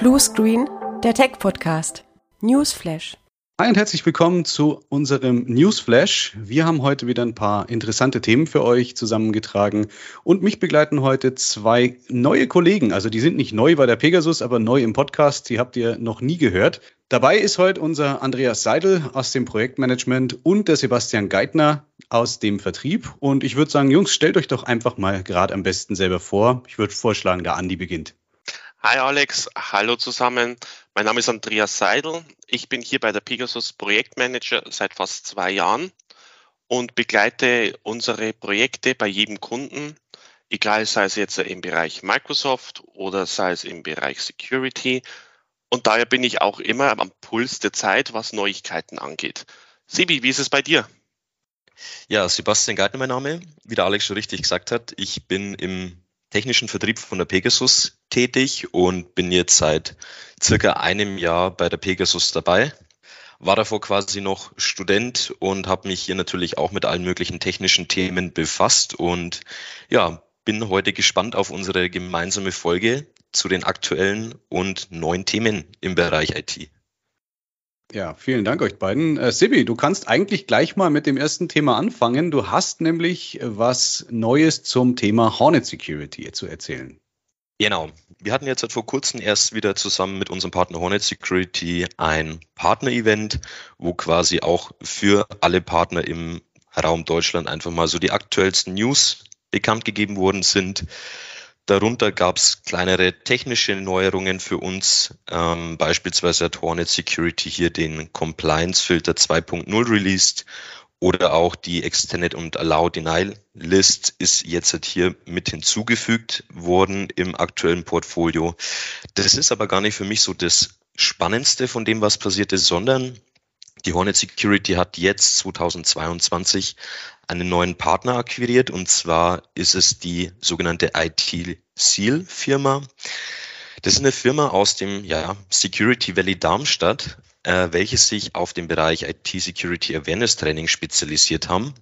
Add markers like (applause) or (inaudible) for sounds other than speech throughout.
Blue Screen, der Tech Podcast. Newsflash. Hi und herzlich willkommen zu unserem Newsflash. Wir haben heute wieder ein paar interessante Themen für euch zusammengetragen und mich begleiten heute zwei neue Kollegen. Also die sind nicht neu bei der Pegasus, aber neu im Podcast. Die habt ihr noch nie gehört. Dabei ist heute unser Andreas Seidel aus dem Projektmanagement und der Sebastian Geithner aus dem Vertrieb. Und ich würde sagen, Jungs, stellt euch doch einfach mal gerade am besten selber vor. Ich würde vorschlagen, der Andi beginnt. Hi Alex, hallo zusammen. Mein Name ist Andreas Seidel. Ich bin hier bei der Pegasus Projektmanager seit fast zwei Jahren und begleite unsere Projekte bei jedem Kunden, egal sei es jetzt im Bereich Microsoft oder sei es im Bereich Security. Und daher bin ich auch immer am Puls der Zeit, was Neuigkeiten angeht. Sibi, wie ist es bei dir? Ja, Sebastian Geithner mein Name. Wie der Alex schon richtig gesagt hat, ich bin im technischen Vertrieb von der Pegasus tätig und bin jetzt seit circa einem Jahr bei der Pegasus dabei. War davor quasi noch Student und habe mich hier natürlich auch mit allen möglichen technischen Themen befasst und ja, bin heute gespannt auf unsere gemeinsame Folge zu den aktuellen und neuen Themen im Bereich IT. Ja, vielen Dank euch beiden. Äh, Sibi, du kannst eigentlich gleich mal mit dem ersten Thema anfangen. Du hast nämlich äh, was Neues zum Thema Hornet Security zu erzählen. Genau. Wir hatten jetzt vor kurzem erst wieder zusammen mit unserem Partner Hornet Security ein Partner-Event, wo quasi auch für alle Partner im Raum Deutschland einfach mal so die aktuellsten News bekannt gegeben worden sind. Darunter gab es kleinere technische Neuerungen für uns. Ähm, beispielsweise hat Hornet Security hier den Compliance Filter 2.0 released oder auch die Extended und Allow Denial List ist jetzt hier mit hinzugefügt worden im aktuellen Portfolio. Das ist aber gar nicht für mich so das Spannendste von dem, was passiert ist, sondern die Hornet Security hat jetzt 2022 einen neuen Partner akquiriert und zwar ist es die sogenannte IT Seal Firma. Das ist eine Firma aus dem ja, Security Valley Darmstadt, äh, welche sich auf den Bereich IT Security Awareness Training spezialisiert haben.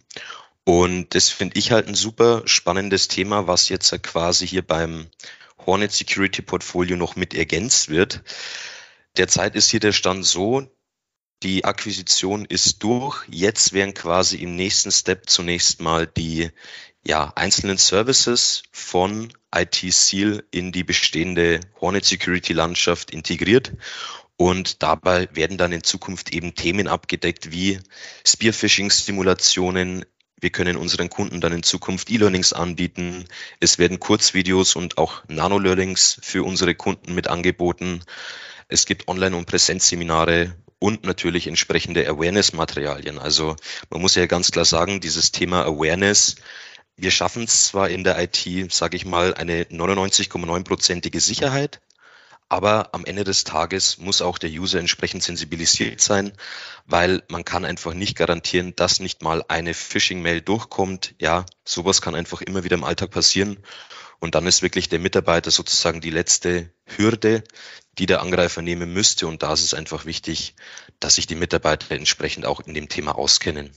Und das finde ich halt ein super spannendes Thema, was jetzt quasi hier beim Hornet Security Portfolio noch mit ergänzt wird. Derzeit ist hier der Stand so, die Akquisition ist durch. Jetzt werden quasi im nächsten Step zunächst mal die ja, einzelnen Services von IT Seal in die bestehende Hornet Security Landschaft integriert. Und dabei werden dann in Zukunft eben Themen abgedeckt wie Spearphishing-Simulationen. Wir können unseren Kunden dann in Zukunft E-Learnings anbieten. Es werden Kurzvideos und auch Nano-Learnings für unsere Kunden mit angeboten. Es gibt Online- und Präsenzseminare und natürlich entsprechende Awareness-Materialien. Also man muss ja ganz klar sagen, dieses Thema Awareness, wir schaffen es zwar in der IT, sage ich mal, eine 99,9-prozentige Sicherheit, aber am Ende des Tages muss auch der User entsprechend sensibilisiert sein, weil man kann einfach nicht garantieren, dass nicht mal eine Phishing-Mail durchkommt. Ja, sowas kann einfach immer wieder im Alltag passieren. Und dann ist wirklich der Mitarbeiter sozusagen die letzte Hürde, die der Angreifer nehmen müsste. Und da ist es einfach wichtig, dass sich die Mitarbeiter entsprechend auch in dem Thema auskennen.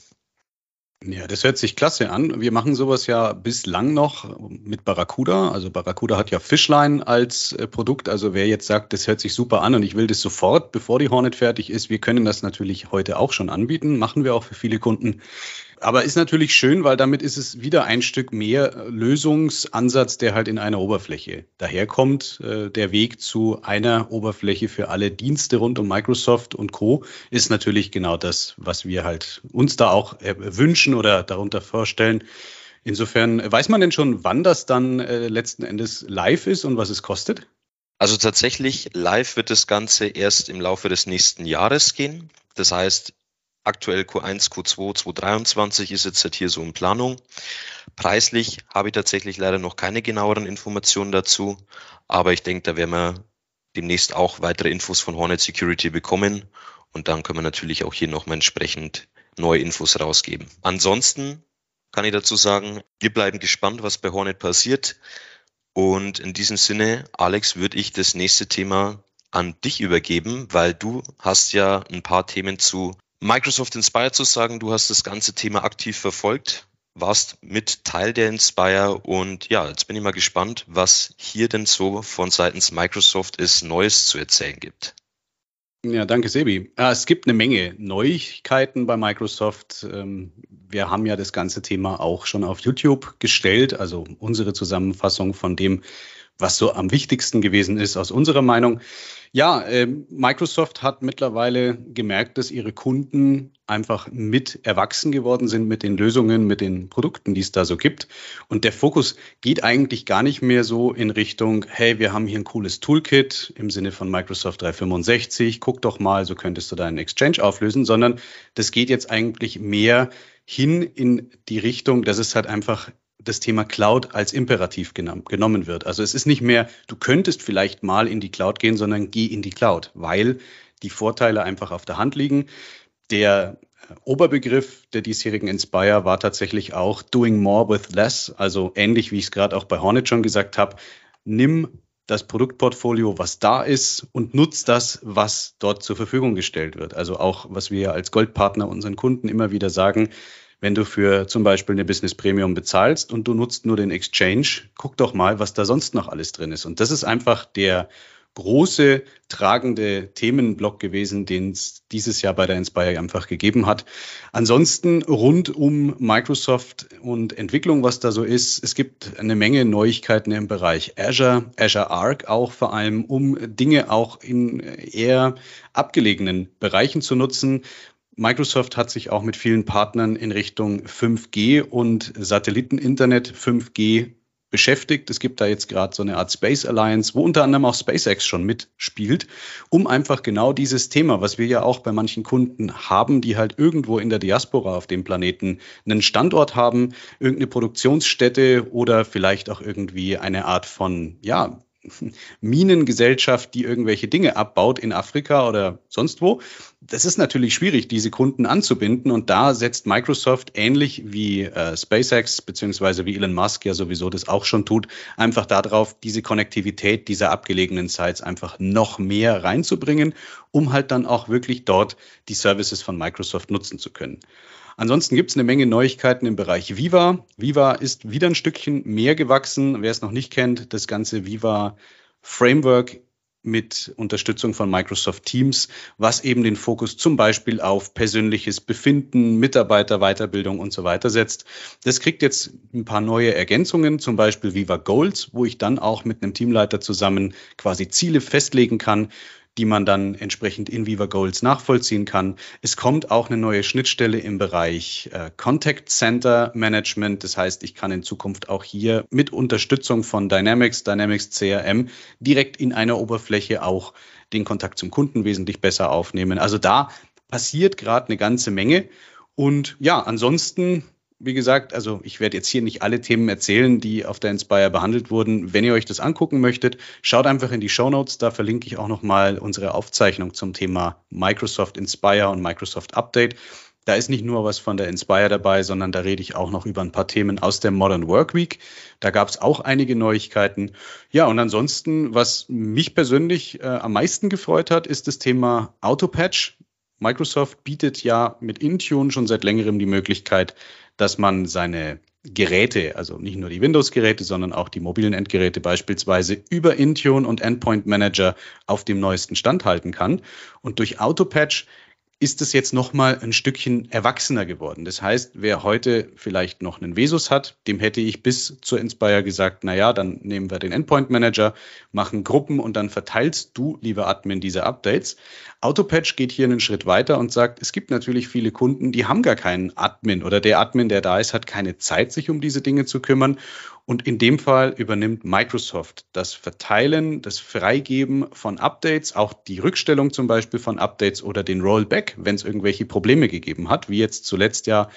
Ja, das hört sich klasse an. Wir machen sowas ja bislang noch mit Barracuda. Also Barracuda hat ja Fishline als äh, Produkt. Also wer jetzt sagt, das hört sich super an und ich will das sofort, bevor die Hornet fertig ist, wir können das natürlich heute auch schon anbieten. Machen wir auch für viele Kunden aber ist natürlich schön, weil damit ist es wieder ein Stück mehr Lösungsansatz, der halt in einer Oberfläche daherkommt. Äh, der Weg zu einer Oberfläche für alle Dienste rund um Microsoft und Co. ist natürlich genau das, was wir halt uns da auch äh, wünschen oder darunter vorstellen. Insofern weiß man denn schon, wann das dann äh, letzten Endes live ist und was es kostet? Also tatsächlich live wird das Ganze erst im Laufe des nächsten Jahres gehen. Das heißt, aktuell Q1, Q2, 2023 ist jetzt halt hier so in Planung. Preislich habe ich tatsächlich leider noch keine genaueren Informationen dazu, aber ich denke, da werden wir demnächst auch weitere Infos von Hornet Security bekommen und dann können wir natürlich auch hier nochmal entsprechend neue Infos rausgeben. Ansonsten kann ich dazu sagen, wir bleiben gespannt, was bei Hornet passiert. Und in diesem Sinne, Alex, würde ich das nächste Thema an dich übergeben, weil du hast ja ein paar Themen zu Microsoft Inspire zu sagen, du hast das ganze Thema aktiv verfolgt. warst mit Teil der Inspire und ja, jetzt bin ich mal gespannt, was hier denn so von seitens Microsoft es Neues zu erzählen gibt. Ja, danke, Sebi. Es gibt eine Menge Neuigkeiten bei Microsoft. Ähm, wir haben ja das ganze Thema auch schon auf YouTube gestellt, also unsere Zusammenfassung von dem, was so am wichtigsten gewesen ist aus unserer Meinung. Ja, äh, Microsoft hat mittlerweile gemerkt, dass ihre Kunden einfach mit erwachsen geworden sind mit den Lösungen, mit den Produkten, die es da so gibt. Und der Fokus geht eigentlich gar nicht mehr so in Richtung, hey, wir haben hier ein cooles Toolkit im Sinne von Microsoft 365, guck doch mal, so könntest du deinen Exchange auflösen, sondern das geht jetzt eigentlich mehr hin in die Richtung, dass es halt einfach das Thema Cloud als Imperativ genommen wird. Also es ist nicht mehr, du könntest vielleicht mal in die Cloud gehen, sondern geh in die Cloud, weil die Vorteile einfach auf der Hand liegen. Der äh, Oberbegriff der diesjährigen Inspire war tatsächlich auch Doing More with Less, also ähnlich wie ich es gerade auch bei Hornet schon gesagt habe. Nimm das Produktportfolio, was da ist, und nutzt das, was dort zur Verfügung gestellt wird. Also auch, was wir als Goldpartner unseren Kunden immer wieder sagen, wenn du für zum Beispiel eine Business Premium bezahlst und du nutzt nur den Exchange, guck doch mal, was da sonst noch alles drin ist. Und das ist einfach der große tragende Themenblock gewesen, den es dieses Jahr bei der Inspire einfach gegeben hat. Ansonsten rund um Microsoft und Entwicklung, was da so ist, es gibt eine Menge Neuigkeiten im Bereich Azure, Azure Arc auch vor allem, um Dinge auch in eher abgelegenen Bereichen zu nutzen. Microsoft hat sich auch mit vielen Partnern in Richtung 5G und Satelliteninternet 5G beschäftigt. Es gibt da jetzt gerade so eine Art Space Alliance, wo unter anderem auch SpaceX schon mitspielt, um einfach genau dieses Thema, was wir ja auch bei manchen Kunden haben, die halt irgendwo in der Diaspora auf dem Planeten einen Standort haben, irgendeine Produktionsstätte oder vielleicht auch irgendwie eine Art von, ja, Minengesellschaft, die irgendwelche Dinge abbaut in Afrika oder sonst wo. Das ist natürlich schwierig, diese Kunden anzubinden. Und da setzt Microsoft ähnlich wie äh, SpaceX beziehungsweise wie Elon Musk ja sowieso das auch schon tut, einfach darauf, diese Konnektivität dieser abgelegenen Sites einfach noch mehr reinzubringen, um halt dann auch wirklich dort die Services von Microsoft nutzen zu können. Ansonsten gibt es eine Menge Neuigkeiten im Bereich Viva. Viva ist wieder ein Stückchen mehr gewachsen. Wer es noch nicht kennt, das ganze Viva Framework mit Unterstützung von Microsoft Teams, was eben den Fokus zum Beispiel auf persönliches Befinden, Mitarbeiterweiterbildung und so weiter setzt. Das kriegt jetzt ein paar neue Ergänzungen, zum Beispiel Viva Goals, wo ich dann auch mit einem Teamleiter zusammen quasi Ziele festlegen kann die man dann entsprechend in Viva Goals nachvollziehen kann. Es kommt auch eine neue Schnittstelle im Bereich äh, Contact Center Management. Das heißt, ich kann in Zukunft auch hier mit Unterstützung von Dynamics, Dynamics CRM direkt in einer Oberfläche auch den Kontakt zum Kunden wesentlich besser aufnehmen. Also da passiert gerade eine ganze Menge. Und ja, ansonsten wie gesagt, also ich werde jetzt hier nicht alle Themen erzählen, die auf der Inspire behandelt wurden. Wenn ihr euch das angucken möchtet, schaut einfach in die Show Notes. Da verlinke ich auch nochmal unsere Aufzeichnung zum Thema Microsoft Inspire und Microsoft Update. Da ist nicht nur was von der Inspire dabei, sondern da rede ich auch noch über ein paar Themen aus der Modern Work Week. Da gab es auch einige Neuigkeiten. Ja, und ansonsten, was mich persönlich äh, am meisten gefreut hat, ist das Thema Autopatch. Microsoft bietet ja mit Intune schon seit längerem die Möglichkeit, dass man seine Geräte, also nicht nur die Windows-Geräte, sondern auch die mobilen Endgeräte beispielsweise über Intune und Endpoint Manager auf dem neuesten Stand halten kann. Und durch Autopatch ist es jetzt nochmal ein Stückchen erwachsener geworden. Das heißt, wer heute vielleicht noch einen Vesus hat, dem hätte ich bis zur Inspire gesagt, na ja, dann nehmen wir den Endpoint Manager, machen Gruppen und dann verteilst du, lieber Admin, diese Updates. Autopatch geht hier einen Schritt weiter und sagt, es gibt natürlich viele Kunden, die haben gar keinen Admin oder der Admin, der da ist, hat keine Zeit, sich um diese Dinge zu kümmern. Und in dem Fall übernimmt Microsoft das Verteilen, das Freigeben von Updates, auch die Rückstellung zum Beispiel von Updates oder den Rollback, wenn es irgendwelche Probleme gegeben hat, wie jetzt zuletzt ja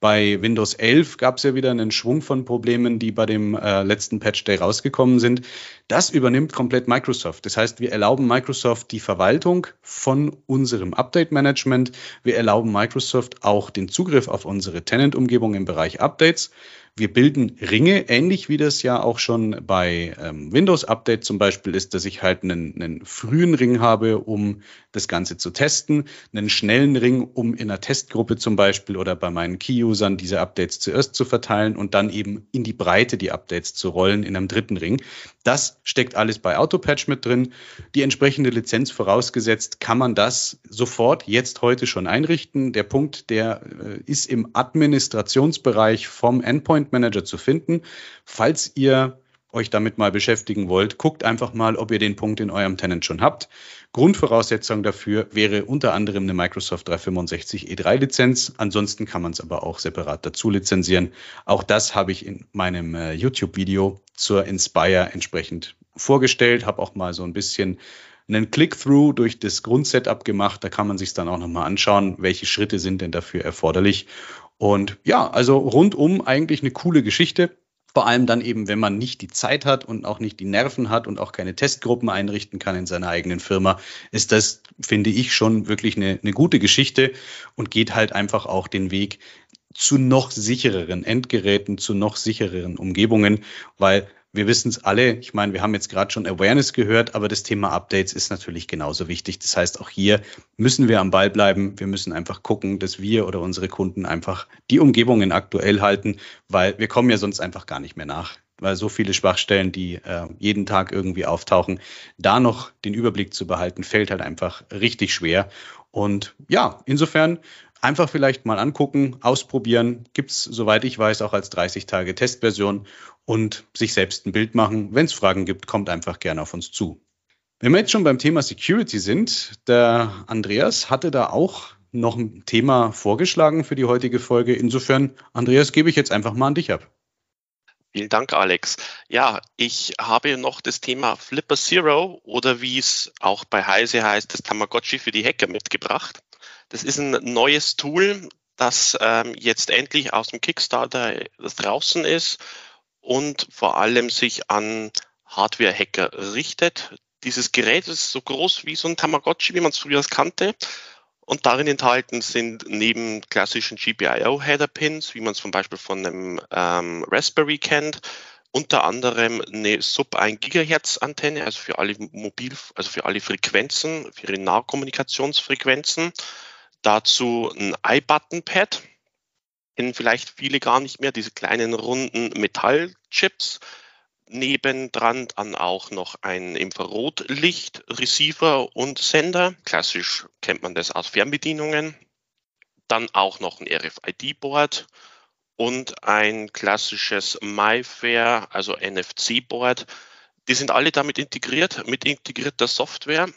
bei Windows 11 gab es ja wieder einen Schwung von Problemen, die bei dem äh, letzten Patch Day rausgekommen sind. Das übernimmt komplett Microsoft. Das heißt, wir erlauben Microsoft die Verwaltung von unserem Update Management. Wir erlauben Microsoft auch den Zugriff auf unsere Tenant-Umgebung im Bereich Updates. Wir bilden Ringe, ähnlich wie das ja auch schon bei ähm, Windows Update zum Beispiel ist, dass ich halt einen, einen frühen Ring habe, um das Ganze zu testen, einen schnellen Ring, um in einer Testgruppe zum Beispiel oder bei meinen Key-Usern diese Updates zuerst zu verteilen und dann eben in die Breite die Updates zu rollen in einem dritten Ring. Das steckt alles bei Autopatch mit drin. Die entsprechende Lizenz vorausgesetzt, kann man das sofort jetzt heute schon einrichten. Der Punkt, der äh, ist im Administrationsbereich vom Endpoint Manager zu finden. Falls ihr euch damit mal beschäftigen wollt, guckt einfach mal, ob ihr den Punkt in eurem Tenant schon habt. Grundvoraussetzung dafür wäre unter anderem eine Microsoft 365 E3 Lizenz. Ansonsten kann man es aber auch separat dazu lizenzieren. Auch das habe ich in meinem äh, YouTube-Video zur Inspire entsprechend vorgestellt, habe auch mal so ein bisschen einen Click-Through durch das Grundsetup gemacht. Da kann man sich dann auch nochmal anschauen, welche Schritte sind denn dafür erforderlich. Und ja, also rundum eigentlich eine coole Geschichte. Vor allem dann eben, wenn man nicht die Zeit hat und auch nicht die Nerven hat und auch keine Testgruppen einrichten kann in seiner eigenen Firma, ist das, finde ich, schon wirklich eine, eine gute Geschichte und geht halt einfach auch den Weg zu noch sichereren Endgeräten, zu noch sichereren Umgebungen, weil wir wissen es alle, ich meine, wir haben jetzt gerade schon Awareness gehört, aber das Thema Updates ist natürlich genauso wichtig. Das heißt, auch hier müssen wir am Ball bleiben. Wir müssen einfach gucken, dass wir oder unsere Kunden einfach die Umgebungen aktuell halten, weil wir kommen ja sonst einfach gar nicht mehr nach. Weil so viele Schwachstellen, die äh, jeden Tag irgendwie auftauchen, da noch den Überblick zu behalten, fällt halt einfach richtig schwer. Und ja, insofern einfach vielleicht mal angucken, ausprobieren. Gibt es, soweit ich weiß, auch als 30 Tage Testversion und sich selbst ein Bild machen. Wenn es Fragen gibt, kommt einfach gerne auf uns zu. Wenn wir jetzt schon beim Thema Security sind, der Andreas hatte da auch noch ein Thema vorgeschlagen für die heutige Folge. Insofern, Andreas, gebe ich jetzt einfach mal an dich ab. Vielen Dank, Alex. Ja, ich habe noch das Thema Flipper Zero oder wie es auch bei Heise heißt, das Tamagotchi für die Hacker mitgebracht. Das ist ein neues Tool, das ähm, jetzt endlich aus dem Kickstarter draußen ist und vor allem sich an Hardware-Hacker richtet. Dieses Gerät ist so groß wie so ein Tamagotchi, wie man es früher kannte. Und darin enthalten sind neben klassischen GPIO-Header-Pins, wie man es zum Beispiel von einem ähm, Raspberry kennt, unter anderem eine Sub 1 Gigahertz Antenne, also für alle Mobil, also für alle Frequenzen, für ihre Nahkommunikationsfrequenzen Dazu ein iButton-Pad, kennen vielleicht viele gar nicht mehr, diese kleinen runden Metallchips. Nebendran dann auch noch ein Infrarotlicht, Receiver und Sender. Klassisch kennt man das aus Fernbedienungen. Dann auch noch ein RFID-Board und ein klassisches MyFair, also NFC-Board. Die sind alle damit integriert, mit integrierter Software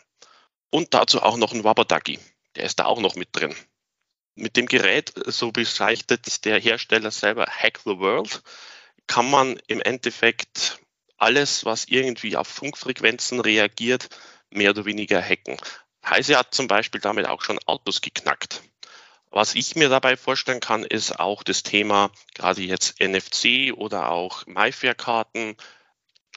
und dazu auch noch ein Wabadaki der ist da auch noch mit drin. Mit dem Gerät, so bezeichnet der Hersteller selber Hack the World, kann man im Endeffekt alles, was irgendwie auf Funkfrequenzen reagiert, mehr oder weniger hacken. Heise hat zum Beispiel damit auch schon Autos geknackt. Was ich mir dabei vorstellen kann, ist auch das Thema gerade jetzt NFC oder auch MyFair-Karten,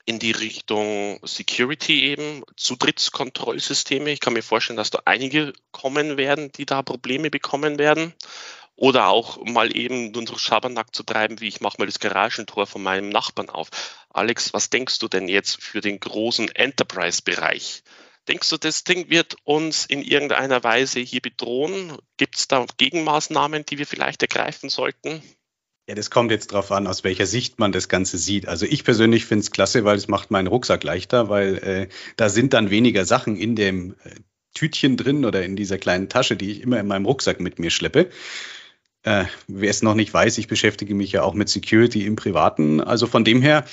in die Richtung Security eben, Zutrittskontrollsysteme. Ich kann mir vorstellen, dass da einige kommen werden, die da Probleme bekommen werden. Oder auch mal eben nur so Schabernack zu treiben, wie ich mache mal das Garagentor von meinem Nachbarn auf. Alex, was denkst du denn jetzt für den großen Enterprise-Bereich? Denkst du, das Ding wird uns in irgendeiner Weise hier bedrohen? Gibt es da Gegenmaßnahmen, die wir vielleicht ergreifen sollten? Ja, das kommt jetzt drauf an, aus welcher Sicht man das Ganze sieht. Also ich persönlich finde es klasse, weil es macht meinen Rucksack leichter, weil äh, da sind dann weniger Sachen in dem äh, Tütchen drin oder in dieser kleinen Tasche, die ich immer in meinem Rucksack mit mir schleppe. Äh, wer es noch nicht weiß, ich beschäftige mich ja auch mit Security im Privaten. Also von dem her,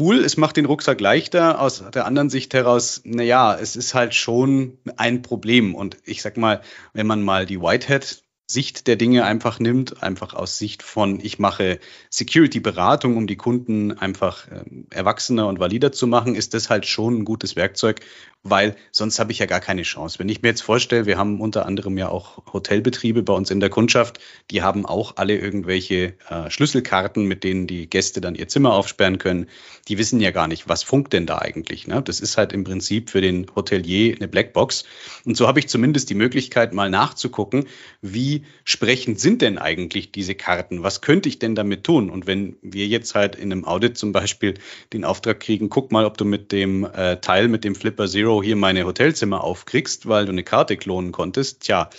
cool, es macht den Rucksack leichter. Aus der anderen Sicht heraus, naja, es ist halt schon ein Problem. Und ich sag mal, wenn man mal die Whitehead Sicht der Dinge einfach nimmt, einfach aus Sicht von, ich mache Security-Beratung, um die Kunden einfach äh, erwachsener und valider zu machen, ist das halt schon ein gutes Werkzeug, weil sonst habe ich ja gar keine Chance. Wenn ich mir jetzt vorstelle, wir haben unter anderem ja auch Hotelbetriebe bei uns in der Kundschaft, die haben auch alle irgendwelche äh, Schlüsselkarten, mit denen die Gäste dann ihr Zimmer aufsperren können. Die wissen ja gar nicht, was funkt denn da eigentlich. Ne? Das ist halt im Prinzip für den Hotelier eine Blackbox. Und so habe ich zumindest die Möglichkeit, mal nachzugucken, wie sprechend sind denn eigentlich diese Karten? Was könnte ich denn damit tun? Und wenn wir jetzt halt in einem Audit zum Beispiel den Auftrag kriegen, guck mal, ob du mit dem äh, Teil, mit dem Flipper Zero hier meine Hotelzimmer aufkriegst, weil du eine Karte klonen konntest, tja,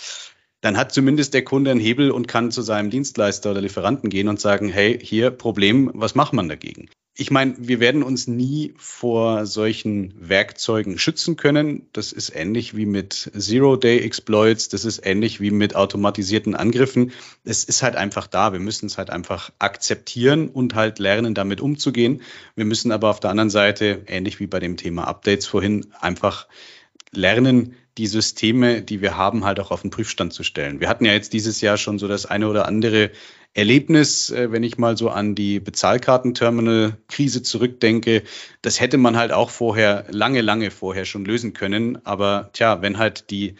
dann hat zumindest der Kunde einen Hebel und kann zu seinem Dienstleister oder Lieferanten gehen und sagen, hey, hier Problem, was macht man dagegen? Ich meine, wir werden uns nie vor solchen Werkzeugen schützen können. Das ist ähnlich wie mit Zero-Day-Exploits, das ist ähnlich wie mit automatisierten Angriffen. Es ist halt einfach da. Wir müssen es halt einfach akzeptieren und halt lernen, damit umzugehen. Wir müssen aber auf der anderen Seite, ähnlich wie bei dem Thema Updates vorhin, einfach lernen, die Systeme, die wir haben, halt auch auf den Prüfstand zu stellen. Wir hatten ja jetzt dieses Jahr schon so das eine oder andere Erlebnis, äh, wenn ich mal so an die Bezahlkartenterminal-Krise zurückdenke. Das hätte man halt auch vorher, lange, lange vorher schon lösen können. Aber tja, wenn halt die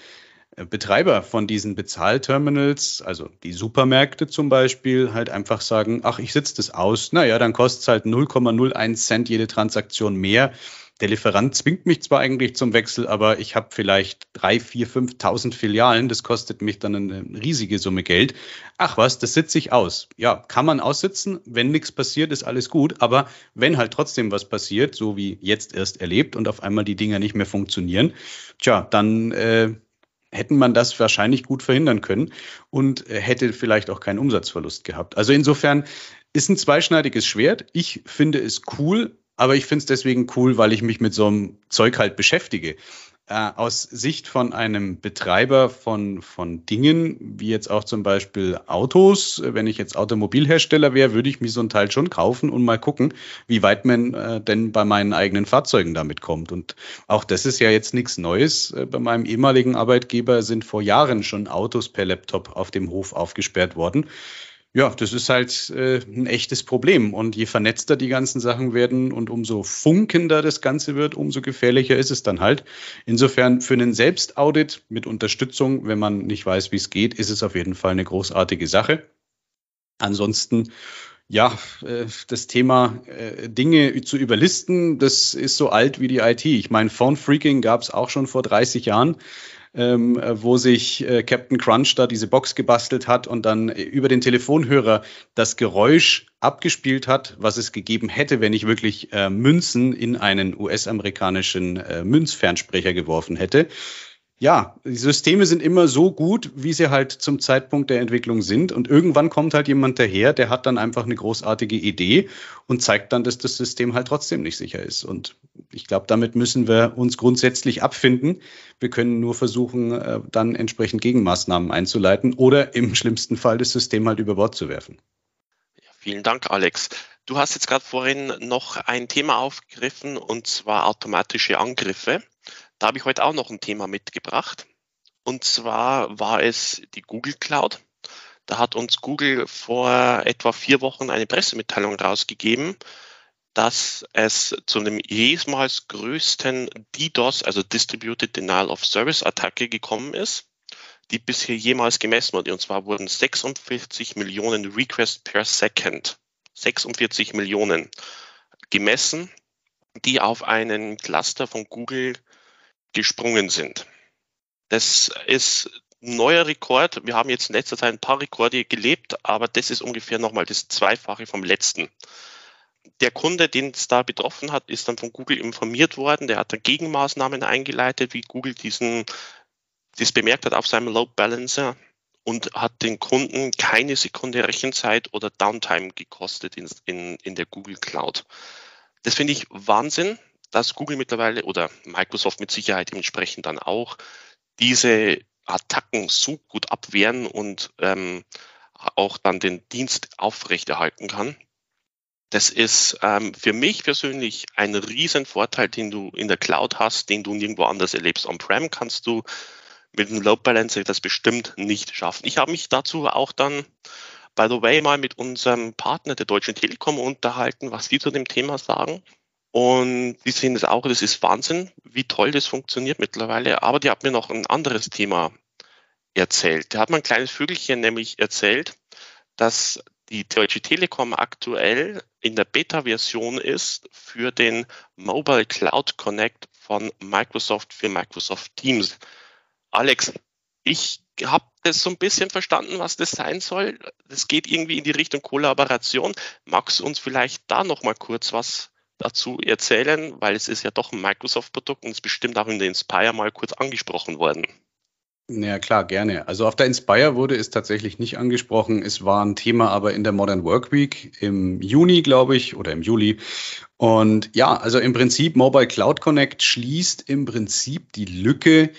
äh, Betreiber von diesen Bezahlterminals, also die Supermärkte zum Beispiel, halt einfach sagen, ach, ich sitze das aus, naja, dann kostet es halt 0,01 Cent jede Transaktion mehr der Lieferant zwingt mich zwar eigentlich zum Wechsel, aber ich habe vielleicht drei, vier, 5.000 Filialen. Das kostet mich dann eine riesige Summe Geld. Ach was, das sitze ich aus. Ja, kann man aussitzen. Wenn nichts passiert, ist alles gut. Aber wenn halt trotzdem was passiert, so wie jetzt erst erlebt und auf einmal die Dinger nicht mehr funktionieren, tja, dann äh, hätten man das wahrscheinlich gut verhindern können und äh, hätte vielleicht auch keinen Umsatzverlust gehabt. Also insofern ist ein zweischneidiges Schwert. Ich finde es cool, aber ich finde es deswegen cool, weil ich mich mit so einem Zeug halt beschäftige. Äh, aus Sicht von einem Betreiber von, von Dingen, wie jetzt auch zum Beispiel Autos, wenn ich jetzt Automobilhersteller wäre, würde ich mir so ein Teil schon kaufen und mal gucken, wie weit man äh, denn bei meinen eigenen Fahrzeugen damit kommt. Und auch das ist ja jetzt nichts Neues. Äh, bei meinem ehemaligen Arbeitgeber sind vor Jahren schon Autos per Laptop auf dem Hof aufgesperrt worden. Ja, das ist halt äh, ein echtes Problem. Und je vernetzter die ganzen Sachen werden und umso funkender das Ganze wird, umso gefährlicher ist es dann halt. Insofern für einen Selbstaudit mit Unterstützung, wenn man nicht weiß, wie es geht, ist es auf jeden Fall eine großartige Sache. Ansonsten ja, äh, das Thema äh, Dinge zu überlisten, das ist so alt wie die IT. Ich meine, Phone Freaking gab es auch schon vor 30 Jahren ähm, äh, wo sich äh, Captain Crunch da diese Box gebastelt hat und dann äh, über den Telefonhörer das Geräusch abgespielt hat, was es gegeben hätte, wenn ich wirklich äh, Münzen in einen US-amerikanischen äh, Münzfernsprecher geworfen hätte ja, die Systeme sind immer so gut, wie sie halt zum Zeitpunkt der Entwicklung sind. Und irgendwann kommt halt jemand daher, der hat dann einfach eine großartige Idee und zeigt dann, dass das System halt trotzdem nicht sicher ist. Und ich glaube, damit müssen wir uns grundsätzlich abfinden. Wir können nur versuchen, äh, dann entsprechend Gegenmaßnahmen einzuleiten oder im schlimmsten Fall das System halt über Bord zu werfen. Vielen Dank, Alex. Du hast jetzt gerade vorhin noch ein Thema aufgegriffen, und zwar automatische Angriffe. Da habe ich heute auch noch ein Thema mitgebracht. Und zwar war es die Google Cloud. Da hat uns Google vor etwa vier Wochen eine Pressemitteilung rausgegeben, dass es zu einem jemals größten DDoS, also Distributed Denial of Service Attacke gekommen ist, die bisher jemals gemessen wurde. Und zwar wurden 46 Millionen Requests per Second, 46 Millionen gemessen, die auf einen Cluster von Google gesprungen sind. Das ist ein neuer Rekord. Wir haben jetzt in letzter Zeit ein paar Rekorde gelebt, aber das ist ungefähr nochmal das Zweifache vom letzten. Der Kunde, den es da betroffen hat, ist dann von Google informiert worden. Der hat dann Gegenmaßnahmen eingeleitet, wie Google diesen, das bemerkt hat auf seinem Load Balancer und hat den Kunden keine Sekunde Rechenzeit oder Downtime gekostet in, in, in der Google Cloud. Das finde ich Wahnsinn dass Google mittlerweile oder Microsoft mit Sicherheit entsprechend dann auch diese Attacken so gut abwehren und ähm, auch dann den Dienst aufrechterhalten kann. Das ist ähm, für mich persönlich ein riesen Vorteil, den du in der Cloud hast, den du nirgendwo anders erlebst. On-Prem kannst du mit einem Load Balancer das bestimmt nicht schaffen. Ich habe mich dazu auch dann, by the way, mal mit unserem Partner der Deutschen Telekom unterhalten, was die zu dem Thema sagen. Und die sehen das auch, das ist Wahnsinn, wie toll das funktioniert mittlerweile. Aber die hat mir noch ein anderes Thema erzählt. Der hat mir ein kleines Vögelchen nämlich erzählt, dass die Deutsche Telekom aktuell in der Beta-Version ist für den Mobile Cloud Connect von Microsoft für Microsoft Teams. Alex, ich habe das so ein bisschen verstanden, was das sein soll. Das geht irgendwie in die Richtung Kollaboration. Magst du uns vielleicht da noch mal kurz was dazu erzählen, weil es ist ja doch ein Microsoft-Produkt und ist bestimmt auch in der Inspire mal kurz angesprochen worden. Ja, klar, gerne. Also auf der Inspire wurde es tatsächlich nicht angesprochen. Es war ein Thema aber in der Modern Work Week im Juni, glaube ich, oder im Juli. Und ja, also im Prinzip Mobile Cloud Connect schließt im Prinzip die Lücke,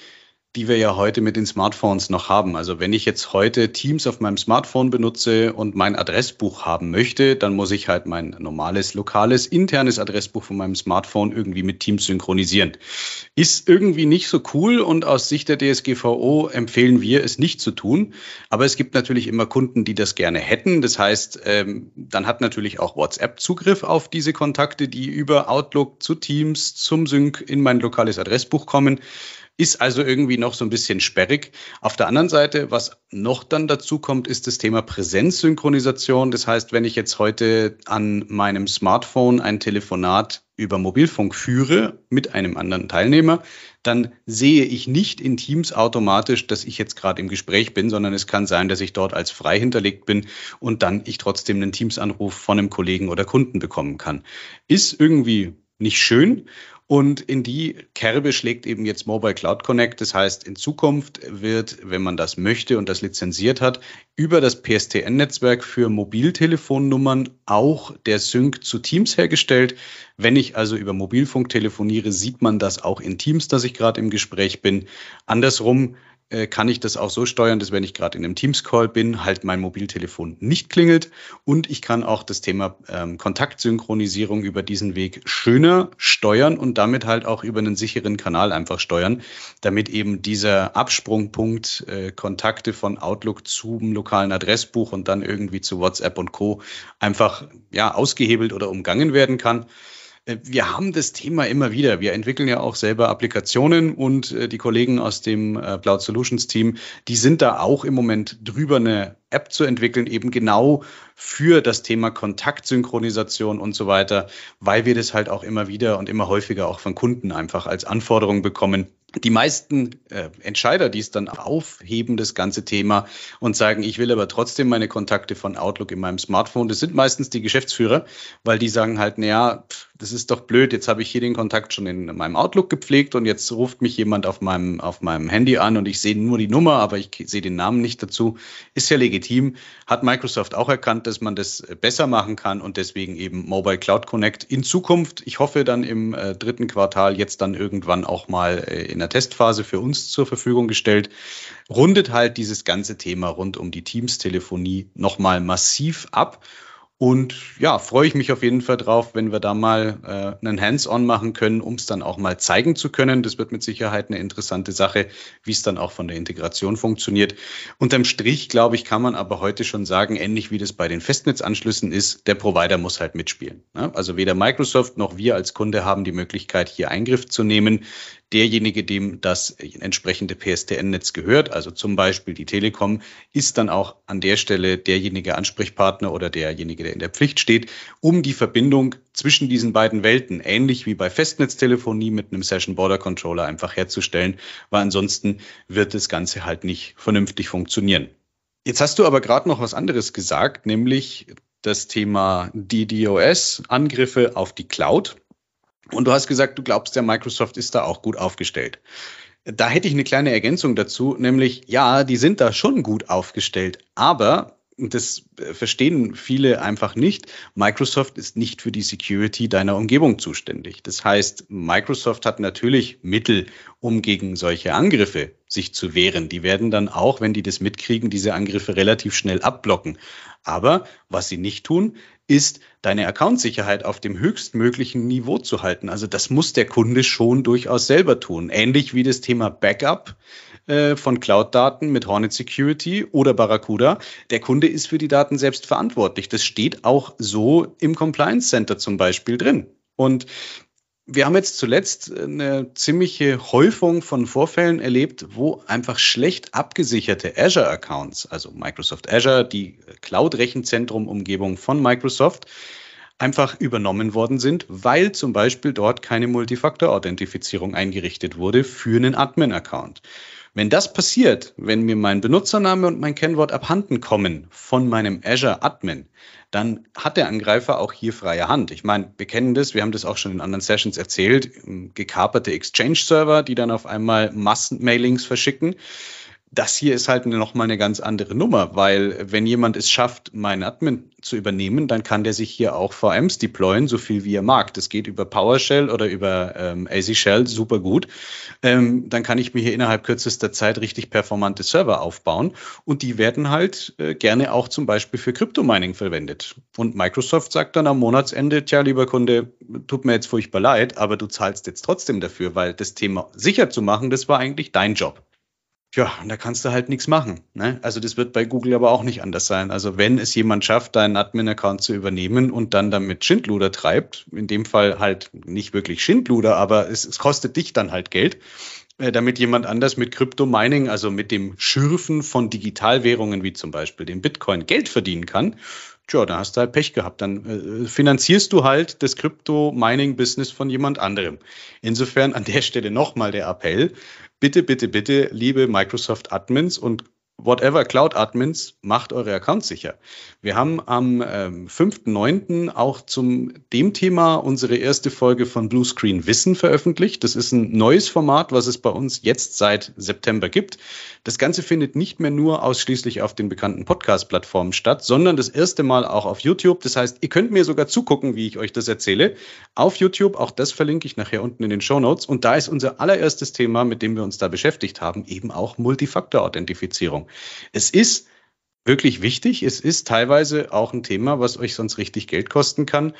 die wir ja heute mit den Smartphones noch haben. Also wenn ich jetzt heute Teams auf meinem Smartphone benutze und mein Adressbuch haben möchte, dann muss ich halt mein normales, lokales, internes Adressbuch von meinem Smartphone irgendwie mit Teams synchronisieren. Ist irgendwie nicht so cool und aus Sicht der DSGVO empfehlen wir es nicht zu tun. Aber es gibt natürlich immer Kunden, die das gerne hätten. Das heißt, ähm, dann hat natürlich auch WhatsApp Zugriff auf diese Kontakte, die über Outlook zu Teams, zum Sync in mein lokales Adressbuch kommen. Ist also irgendwie noch so ein bisschen sperrig. Auf der anderen Seite, was noch dann dazu kommt, ist das Thema Präsenzsynchronisation. Das heißt, wenn ich jetzt heute an meinem Smartphone ein Telefonat über Mobilfunk führe mit einem anderen Teilnehmer, dann sehe ich nicht in Teams automatisch, dass ich jetzt gerade im Gespräch bin, sondern es kann sein, dass ich dort als frei hinterlegt bin und dann ich trotzdem einen Teams-Anruf von einem Kollegen oder Kunden bekommen kann. Ist irgendwie nicht schön und in die Kerbe schlägt eben jetzt Mobile Cloud Connect. Das heißt, in Zukunft wird, wenn man das möchte und das lizenziert hat, über das PSTN-Netzwerk für Mobiltelefonnummern auch der Sync zu Teams hergestellt. Wenn ich also über Mobilfunk telefoniere, sieht man das auch in Teams, dass ich gerade im Gespräch bin. Andersrum äh, kann ich das auch so steuern, dass wenn ich gerade in einem Teams-Call bin, halt mein Mobiltelefon nicht klingelt. Und ich kann auch das Thema ähm, Kontaktsynchronisierung über diesen Weg schöner steuern und damit halt auch über einen sicheren Kanal einfach steuern, damit eben dieser Absprungpunkt äh, Kontakte von Outlook zum lokalen Adressbuch und dann irgendwie zu WhatsApp und Co. einfach ja ausgehebelt oder umgangen werden kann. Äh, wir haben das Thema immer wieder. Wir entwickeln ja auch selber Applikationen und äh, die Kollegen aus dem äh, Cloud Solutions Team, die sind da auch im Moment drüber, eine App zu entwickeln, eben genau für das Thema Kontaktsynchronisation und so weiter, weil wir das halt auch immer wieder und immer häufiger auch von Kunden einfach als Anforderung bekommen die meisten äh, Entscheider, die es dann aufheben, das ganze Thema und sagen, ich will aber trotzdem meine Kontakte von Outlook in meinem Smartphone, das sind meistens die Geschäftsführer, weil die sagen halt, naja, das ist doch blöd, jetzt habe ich hier den Kontakt schon in meinem Outlook gepflegt und jetzt ruft mich jemand auf meinem, auf meinem Handy an und ich sehe nur die Nummer, aber ich sehe den Namen nicht dazu. Ist ja legitim. Hat Microsoft auch erkannt, dass man das besser machen kann und deswegen eben Mobile Cloud Connect in Zukunft, ich hoffe dann im äh, dritten Quartal jetzt dann irgendwann auch mal äh, in der Testphase für uns zur Verfügung gestellt, rundet halt dieses ganze Thema rund um die Teams-Telefonie nochmal massiv ab. Und ja, freue ich mich auf jeden Fall drauf, wenn wir da mal äh, einen Hands-on machen können, um es dann auch mal zeigen zu können. Das wird mit Sicherheit eine interessante Sache, wie es dann auch von der Integration funktioniert. Unterm Strich, glaube ich, kann man aber heute schon sagen, ähnlich wie das bei den Festnetzanschlüssen ist, der Provider muss halt mitspielen. Ne? Also weder Microsoft noch wir als Kunde haben die Möglichkeit, hier Eingriff zu nehmen derjenige, dem das entsprechende PSTN-Netz gehört, also zum Beispiel die Telekom, ist dann auch an der Stelle derjenige Ansprechpartner oder derjenige, der in der Pflicht steht, um die Verbindung zwischen diesen beiden Welten, ähnlich wie bei Festnetztelefonie mit einem Session Border Controller einfach herzustellen, weil ansonsten wird das Ganze halt nicht vernünftig funktionieren. Jetzt hast du aber gerade noch was anderes gesagt, nämlich das Thema DDoS, Angriffe auf die Cloud. Und du hast gesagt, du glaubst, der Microsoft ist da auch gut aufgestellt. Da hätte ich eine kleine Ergänzung dazu, nämlich ja, die sind da schon gut aufgestellt, aber das verstehen viele einfach nicht. Microsoft ist nicht für die Security deiner Umgebung zuständig. Das heißt, Microsoft hat natürlich Mittel, um gegen solche Angriffe sich zu wehren. Die werden dann auch, wenn die das mitkriegen, diese Angriffe relativ schnell abblocken. Aber was sie nicht tun, ist, deine Accountsicherheit auf dem höchstmöglichen Niveau zu halten. Also das muss der Kunde schon durchaus selber tun. Ähnlich wie das Thema Backup äh, von Cloud-Daten mit Hornet Security oder Barracuda. Der Kunde ist für die Daten selbst verantwortlich. Das steht auch so im Compliance Center zum Beispiel drin. Und wir haben jetzt zuletzt eine ziemliche Häufung von Vorfällen erlebt, wo einfach schlecht abgesicherte Azure-Accounts, also Microsoft Azure, die Cloud-Rechenzentrum-Umgebung von Microsoft, einfach übernommen worden sind, weil zum Beispiel dort keine Multifaktor-Authentifizierung eingerichtet wurde für einen Admin-Account. Wenn das passiert, wenn mir mein Benutzername und mein Kennwort abhanden kommen von meinem Azure Admin, dann hat der Angreifer auch hier freie Hand. Ich meine, wir kennen das, wir haben das auch schon in anderen Sessions erzählt, gekaperte Exchange-Server, die dann auf einmal Massenmailings verschicken das hier ist halt noch mal eine ganz andere Nummer, weil wenn jemand es schafft, meinen Admin zu übernehmen, dann kann der sich hier auch VMs deployen, so viel wie er mag. Das geht über PowerShell oder über ähm, AC Shell super gut. Ähm, dann kann ich mir hier innerhalb kürzester Zeit richtig performante Server aufbauen und die werden halt äh, gerne auch zum Beispiel für Kryptomining verwendet. Und Microsoft sagt dann am Monatsende, tja, lieber Kunde, tut mir jetzt furchtbar leid, aber du zahlst jetzt trotzdem dafür, weil das Thema sicher zu machen, das war eigentlich dein Job. Ja, und da kannst du halt nichts machen. Ne? Also das wird bei Google aber auch nicht anders sein. Also wenn es jemand schafft, deinen Admin-Account zu übernehmen und dann damit Schindluder treibt, in dem Fall halt nicht wirklich Schindluder, aber es, es kostet dich dann halt Geld, äh, damit jemand anders mit Krypto-Mining, also mit dem Schürfen von Digitalwährungen wie zum Beispiel dem Bitcoin Geld verdienen kann, tja, da hast du halt Pech gehabt. Dann äh, finanzierst du halt das Krypto-Mining-Business von jemand anderem. Insofern an der Stelle nochmal der Appell, bitte, bitte, bitte, liebe Microsoft Admins und whatever Cloud Admins, macht eure Accounts sicher. Wir haben am ähm, 5.9. auch zum dem Thema unsere erste Folge von Bluescreen Wissen veröffentlicht. Das ist ein neues Format, was es bei uns jetzt seit September gibt. Das Ganze findet nicht mehr nur ausschließlich auf den bekannten Podcast-Plattformen statt, sondern das erste Mal auch auf YouTube. Das heißt, ihr könnt mir sogar zugucken, wie ich euch das erzähle. Auf YouTube, auch das verlinke ich nachher unten in den Show Notes. Und da ist unser allererstes Thema, mit dem wir uns da beschäftigt haben, eben auch Multifaktor-Authentifizierung. Es ist wirklich wichtig. Es ist teilweise auch ein Thema, was euch sonst richtig Geld kosten kann.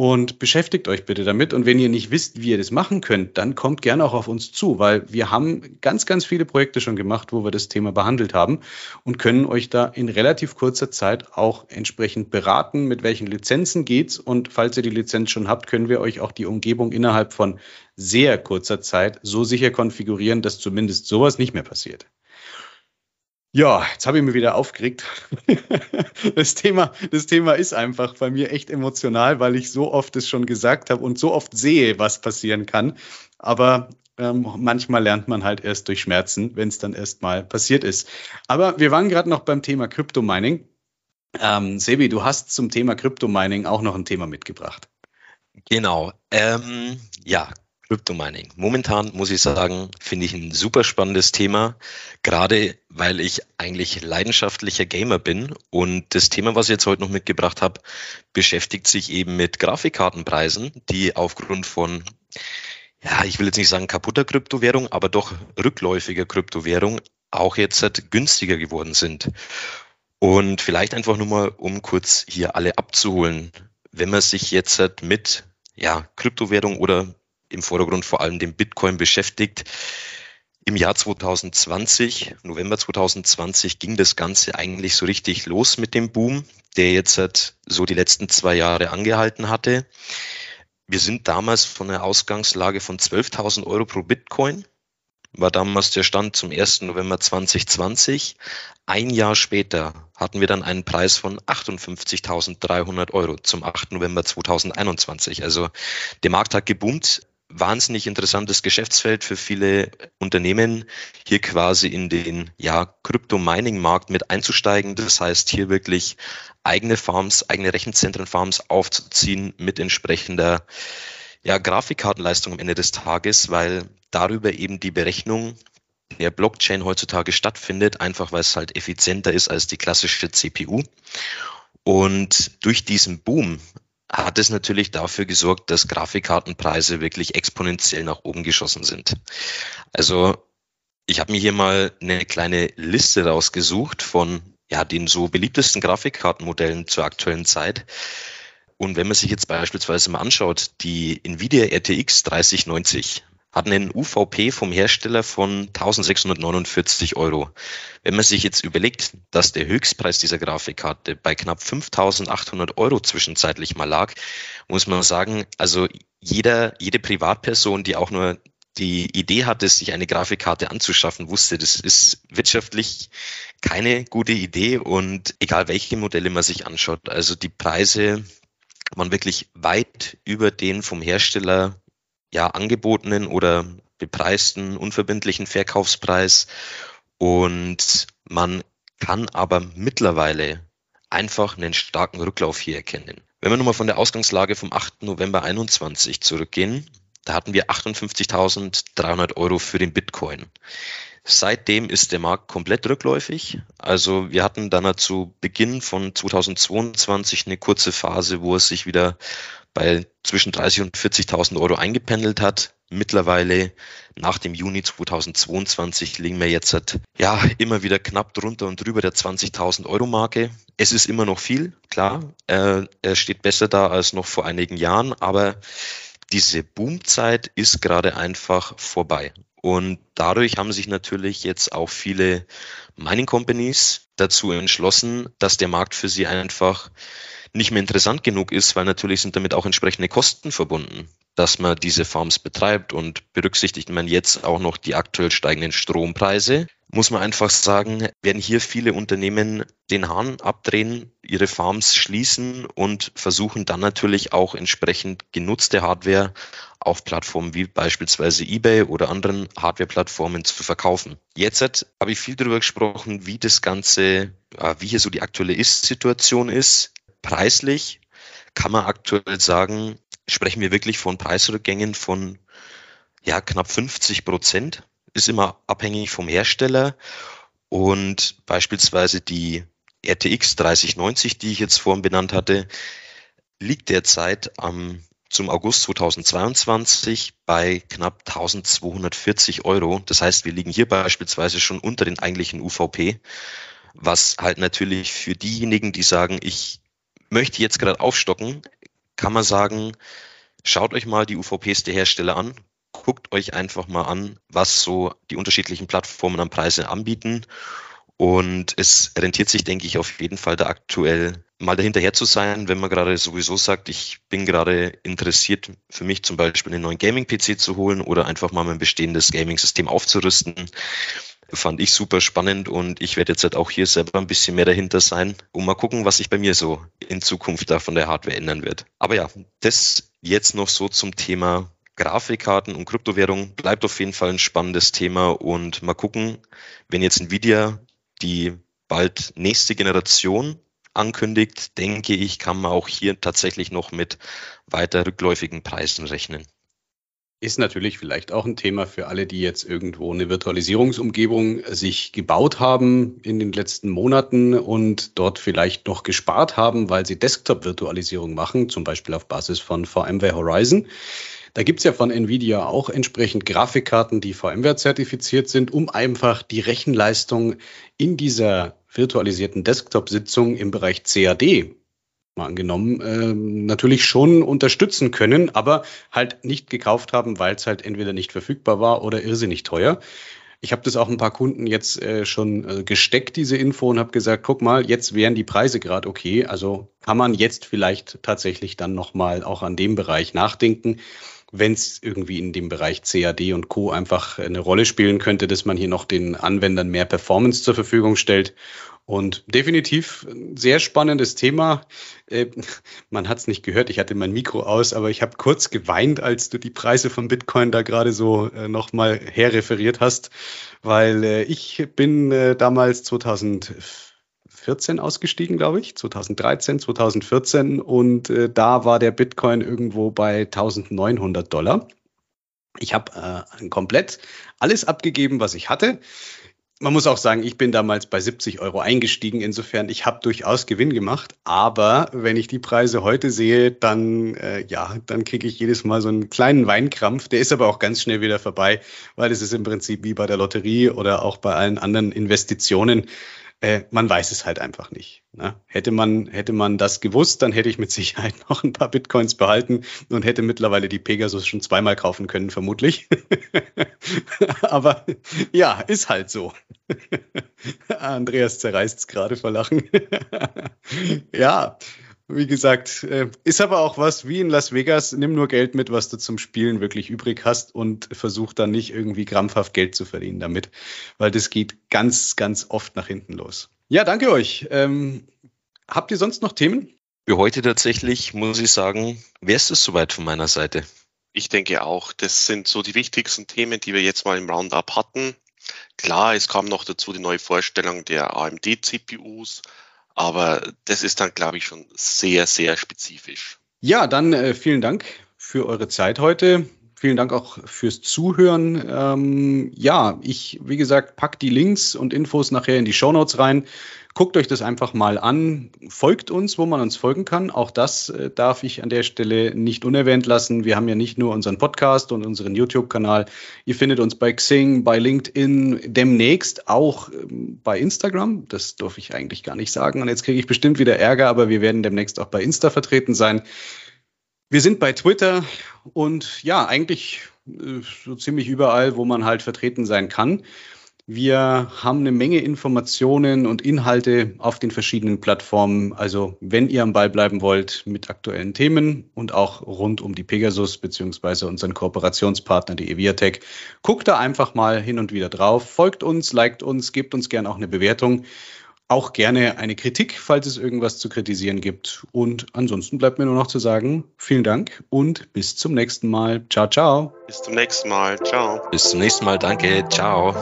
Und beschäftigt euch bitte damit. Und wenn ihr nicht wisst, wie ihr das machen könnt, dann kommt gerne auch auf uns zu, weil wir haben ganz, ganz viele Projekte schon gemacht, wo wir das Thema behandelt haben und können euch da in relativ kurzer Zeit auch entsprechend beraten, mit welchen Lizenzen geht's. Und falls ihr die Lizenz schon habt, können wir euch auch die Umgebung innerhalb von sehr kurzer Zeit so sicher konfigurieren, dass zumindest sowas nicht mehr passiert. Ja, jetzt habe ich mich wieder aufgeregt. (laughs) das, Thema, das Thema ist einfach bei mir echt emotional, weil ich so oft es schon gesagt habe und so oft sehe, was passieren kann. Aber ähm, manchmal lernt man halt erst durch Schmerzen, wenn es dann erst mal passiert ist. Aber wir waren gerade noch beim Thema Kryptomining. Ähm, Sebi, du hast zum Thema Kryptomining auch noch ein Thema mitgebracht. Genau. Ähm, ja, Crypto-Mining. Momentan muss ich sagen, finde ich ein super spannendes Thema, gerade weil ich eigentlich leidenschaftlicher Gamer bin und das Thema, was ich jetzt heute noch mitgebracht habe, beschäftigt sich eben mit Grafikkartenpreisen, die aufgrund von ja, ich will jetzt nicht sagen kaputter Kryptowährung, aber doch rückläufiger Kryptowährung auch jetzt halt günstiger geworden sind. Und vielleicht einfach nur mal, um kurz hier alle abzuholen. Wenn man sich jetzt halt mit ja, Kryptowährung oder im Vordergrund vor allem dem Bitcoin beschäftigt. Im Jahr 2020, November 2020, ging das Ganze eigentlich so richtig los mit dem Boom, der jetzt halt so die letzten zwei Jahre angehalten hatte. Wir sind damals von einer Ausgangslage von 12.000 Euro pro Bitcoin war damals der Stand zum 1. November 2020. Ein Jahr später hatten wir dann einen Preis von 58.300 Euro zum 8. November 2021. Also der Markt hat geboomt wahnsinnig interessantes Geschäftsfeld für viele Unternehmen, hier quasi in den ja, Crypto-Mining-Markt mit einzusteigen. Das heißt, hier wirklich eigene Farms, eigene Rechenzentren-Farms aufzuziehen mit entsprechender ja, Grafikkartenleistung am Ende des Tages, weil darüber eben die Berechnung der Blockchain heutzutage stattfindet, einfach weil es halt effizienter ist als die klassische CPU. Und durch diesen Boom hat es natürlich dafür gesorgt, dass Grafikkartenpreise wirklich exponentiell nach oben geschossen sind. Also ich habe mir hier mal eine kleine Liste rausgesucht von ja, den so beliebtesten Grafikkartenmodellen zur aktuellen Zeit. Und wenn man sich jetzt beispielsweise mal anschaut, die Nvidia RTX 3090 hat einen UVP vom Hersteller von 1649 Euro. Wenn man sich jetzt überlegt, dass der Höchstpreis dieser Grafikkarte bei knapp 5800 Euro zwischenzeitlich mal lag, muss man sagen, also jeder, jede Privatperson, die auch nur die Idee hatte, sich eine Grafikkarte anzuschaffen, wusste, das ist wirtschaftlich keine gute Idee und egal welche Modelle man sich anschaut, also die Preise waren wirklich weit über den vom Hersteller ja angebotenen oder bepreisten, unverbindlichen Verkaufspreis. Und man kann aber mittlerweile einfach einen starken Rücklauf hier erkennen. Wenn wir nochmal von der Ausgangslage vom 8. November 21 zurückgehen, da hatten wir 58.300 Euro für den Bitcoin. Seitdem ist der Markt komplett rückläufig. Also wir hatten dann zu Beginn von 2022 eine kurze Phase, wo es sich wieder bei zwischen 30 und 40.000 Euro eingependelt hat. Mittlerweile nach dem Juni 2022 liegen wir jetzt ja immer wieder knapp drunter und drüber der 20.000 Euro Marke. Es ist immer noch viel, klar. Äh, er steht besser da als noch vor einigen Jahren, aber diese Boomzeit ist gerade einfach vorbei. Und dadurch haben sich natürlich jetzt auch viele Mining Companies dazu entschlossen, dass der Markt für sie einfach nicht mehr interessant genug ist, weil natürlich sind damit auch entsprechende Kosten verbunden, dass man diese Farms betreibt und berücksichtigt man jetzt auch noch die aktuell steigenden Strompreise, muss man einfach sagen, werden hier viele Unternehmen den Hahn abdrehen, ihre Farms schließen und versuchen dann natürlich auch entsprechend genutzte Hardware auf Plattformen wie beispielsweise eBay oder anderen Hardware-Plattformen zu verkaufen. Jetzt habe ich viel darüber gesprochen, wie das Ganze, wie hier so die aktuelle Ist-Situation ist. Preislich kann man aktuell sagen, sprechen wir wirklich von Preisrückgängen von ja, knapp 50 Prozent. Ist immer abhängig vom Hersteller. Und beispielsweise die RTX 3090, die ich jetzt vorhin benannt hatte, liegt derzeit am, zum August 2022 bei knapp 1240 Euro. Das heißt, wir liegen hier beispielsweise schon unter den eigentlichen UVP, was halt natürlich für diejenigen, die sagen, ich möchte jetzt gerade aufstocken, kann man sagen, schaut euch mal die UVPs der Hersteller an, guckt euch einfach mal an, was so die unterschiedlichen Plattformen an Preise anbieten. Und es rentiert sich, denke ich, auf jeden Fall da aktuell mal dahinterher zu sein, wenn man gerade sowieso sagt, ich bin gerade interessiert, für mich zum Beispiel einen neuen Gaming-PC zu holen oder einfach mal mein bestehendes Gaming-System aufzurüsten fand ich super spannend und ich werde jetzt halt auch hier selber ein bisschen mehr dahinter sein und mal gucken, was sich bei mir so in Zukunft da von der Hardware ändern wird. Aber ja, das jetzt noch so zum Thema Grafikkarten und Kryptowährung bleibt auf jeden Fall ein spannendes Thema und mal gucken, wenn jetzt Nvidia die bald nächste Generation ankündigt, denke ich, kann man auch hier tatsächlich noch mit weiter rückläufigen Preisen rechnen. Ist natürlich vielleicht auch ein Thema für alle, die jetzt irgendwo eine Virtualisierungsumgebung sich gebaut haben in den letzten Monaten und dort vielleicht noch gespart haben, weil sie Desktop-Virtualisierung machen, zum Beispiel auf Basis von VMware Horizon. Da gibt's ja von Nvidia auch entsprechend Grafikkarten, die VMware zertifiziert sind, um einfach die Rechenleistung in dieser virtualisierten Desktop-Sitzung im Bereich CAD mal angenommen, äh, natürlich schon unterstützen können, aber halt nicht gekauft haben, weil es halt entweder nicht verfügbar war oder irrsinnig teuer. Ich habe das auch ein paar Kunden jetzt äh, schon äh, gesteckt, diese Info, und habe gesagt, guck mal, jetzt wären die Preise gerade okay. Also kann man jetzt vielleicht tatsächlich dann nochmal auch an dem Bereich nachdenken, wenn es irgendwie in dem Bereich CAD und Co. einfach eine Rolle spielen könnte, dass man hier noch den Anwendern mehr Performance zur Verfügung stellt und definitiv ein sehr spannendes Thema. Äh, man hat es nicht gehört, ich hatte mein Mikro aus, aber ich habe kurz geweint, als du die Preise von Bitcoin da gerade so äh, nochmal herreferiert hast, weil äh, ich bin damals 2014 ausgestiegen, glaube ich, 2013, 2014 und da war der Bitcoin irgendwo bei 1900 Dollar. Ich habe äh, komplett alles abgegeben, was ich hatte man muss auch sagen, ich bin damals bei 70 Euro eingestiegen. Insofern, ich habe durchaus Gewinn gemacht. Aber wenn ich die Preise heute sehe, dann äh, ja, dann kriege ich jedes Mal so einen kleinen Weinkrampf. Der ist aber auch ganz schnell wieder vorbei, weil es ist im Prinzip wie bei der Lotterie oder auch bei allen anderen Investitionen. Äh, man weiß es halt einfach nicht. Ne? Hätte man hätte man das gewusst, dann hätte ich mit Sicherheit (laughs) noch ein paar Bitcoins behalten und hätte mittlerweile die Pegasus schon zweimal kaufen können, vermutlich. (laughs) Aber ja, ist halt so. (laughs) Andreas zerreißt es gerade vor Lachen. ja, wie gesagt, äh, ist aber auch was wie in Las Vegas. Nimm nur Geld mit, was du zum Spielen wirklich übrig hast und versuch dann nicht irgendwie krampfhaft Geld zu verdienen damit, weil das geht ganz, ganz oft nach hinten los. Ja, danke euch. Ähm, habt ihr sonst noch Themen? Für heute tatsächlich, muss ich sagen, wäre es das soweit von meiner Seite. Ich denke auch, das sind so die wichtigsten Themen, die wir jetzt mal im Roundup hatten. Klar, es kam noch dazu die neue Vorstellung der AMD-CPUs, aber das ist dann, glaube ich, schon sehr, sehr spezifisch. Ja, dann äh, vielen Dank für eure Zeit heute. Vielen Dank auch fürs Zuhören. Ähm, ja, ich, wie gesagt, pack die Links und Infos nachher in die Show Notes rein. Guckt euch das einfach mal an. Folgt uns, wo man uns folgen kann. Auch das äh, darf ich an der Stelle nicht unerwähnt lassen. Wir haben ja nicht nur unseren Podcast und unseren YouTube-Kanal. Ihr findet uns bei Xing, bei LinkedIn, demnächst auch ähm, bei Instagram. Das darf ich eigentlich gar nicht sagen. Und jetzt kriege ich bestimmt wieder Ärger, aber wir werden demnächst auch bei Insta vertreten sein. Wir sind bei Twitter und ja, eigentlich äh, so ziemlich überall, wo man halt vertreten sein kann. Wir haben eine Menge Informationen und Inhalte auf den verschiedenen Plattformen. Also wenn ihr am Ball bleiben wollt mit aktuellen Themen und auch rund um die Pegasus beziehungsweise unseren Kooperationspartner, die Eviatech, guckt da einfach mal hin und wieder drauf, folgt uns, liked uns, gebt uns gerne auch eine Bewertung. Auch gerne eine Kritik, falls es irgendwas zu kritisieren gibt. Und ansonsten bleibt mir nur noch zu sagen, vielen Dank und bis zum nächsten Mal. Ciao, ciao. Bis zum nächsten Mal. Ciao. Bis zum nächsten Mal. Danke. Ciao.